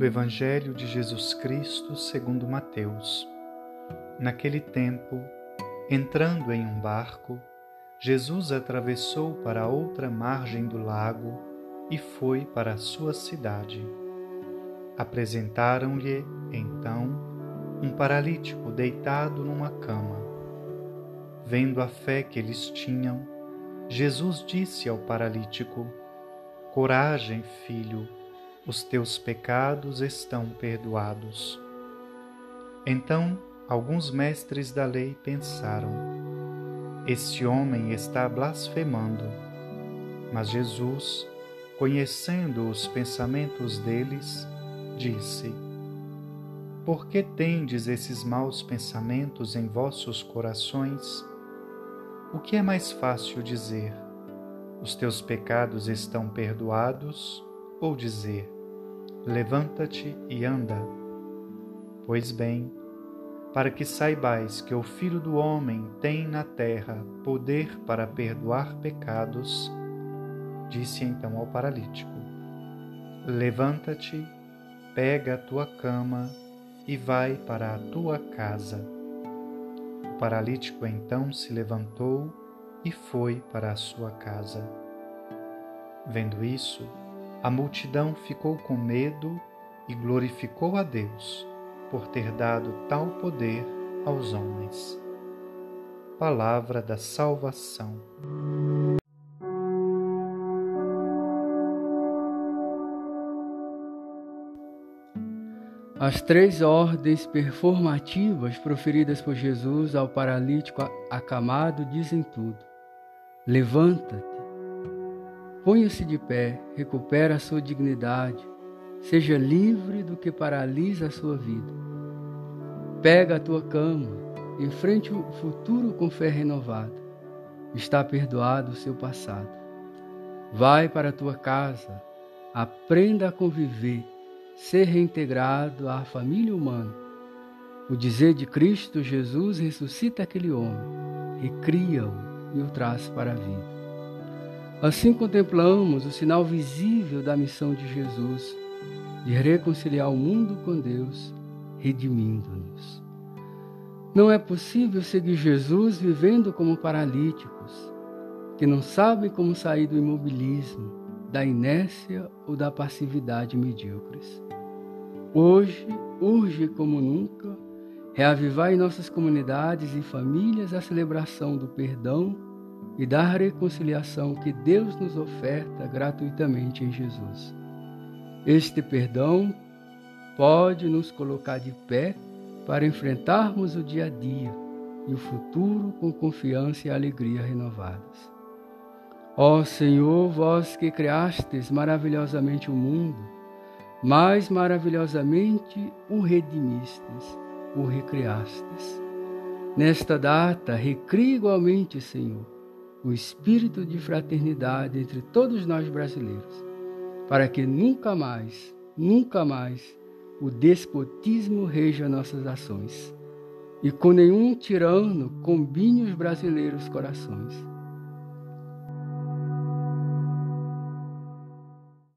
do Evangelho de Jesus Cristo segundo Mateus. Naquele tempo, entrando em um barco, Jesus atravessou para a outra margem do lago e foi para a sua cidade. Apresentaram-lhe, então, um paralítico deitado numa cama. Vendo a fé que eles tinham, Jesus disse ao paralítico: Coragem, filho, os teus pecados estão perdoados. Então alguns mestres da lei pensaram: Este homem está blasfemando. Mas Jesus, conhecendo os pensamentos deles, disse: Por que tendes esses maus pensamentos em vossos corações? O que é mais fácil dizer? Os teus pecados estão perdoados? Ou dizer: Levanta-te e anda? Pois bem, para que saibais que o Filho do Homem tem na terra poder para perdoar pecados, disse então ao paralítico: Levanta-te, pega a tua cama e vai para a tua casa paralítico então se levantou e foi para a sua casa. Vendo isso, a multidão ficou com medo e glorificou a Deus por ter dado tal poder aos homens. Palavra da Salvação. As três ordens performativas proferidas por Jesus ao paralítico acamado dizem tudo. Levanta-te, ponha-se de pé, recupera a sua dignidade, seja livre do que paralisa a sua vida. Pega a tua cama, enfrente o futuro com fé renovada. Está perdoado o seu passado. Vai para a tua casa, aprenda a conviver ser reintegrado à família humana. O dizer de Cristo Jesus ressuscita aquele homem, recria-o e o traz para a vida. Assim contemplamos o sinal visível da missão de Jesus de reconciliar o mundo com Deus, redimindo-nos. Não é possível seguir Jesus vivendo como paralíticos, que não sabem como sair do imobilismo, da inércia ou da passividade medíocres. Hoje, urge como nunca, reavivar em nossas comunidades e famílias a celebração do perdão e da reconciliação que Deus nos oferta gratuitamente em Jesus. Este perdão pode nos colocar de pé para enfrentarmos o dia a dia e o futuro com confiança e alegria renovadas. Ó Senhor, vós que criastes maravilhosamente o mundo, mais maravilhosamente o redimistes, o recriastes. Nesta data, recria igualmente, Senhor, o espírito de fraternidade entre todos nós brasileiros, para que nunca mais, nunca mais, o despotismo reja nossas ações e com nenhum tirano combine os brasileiros corações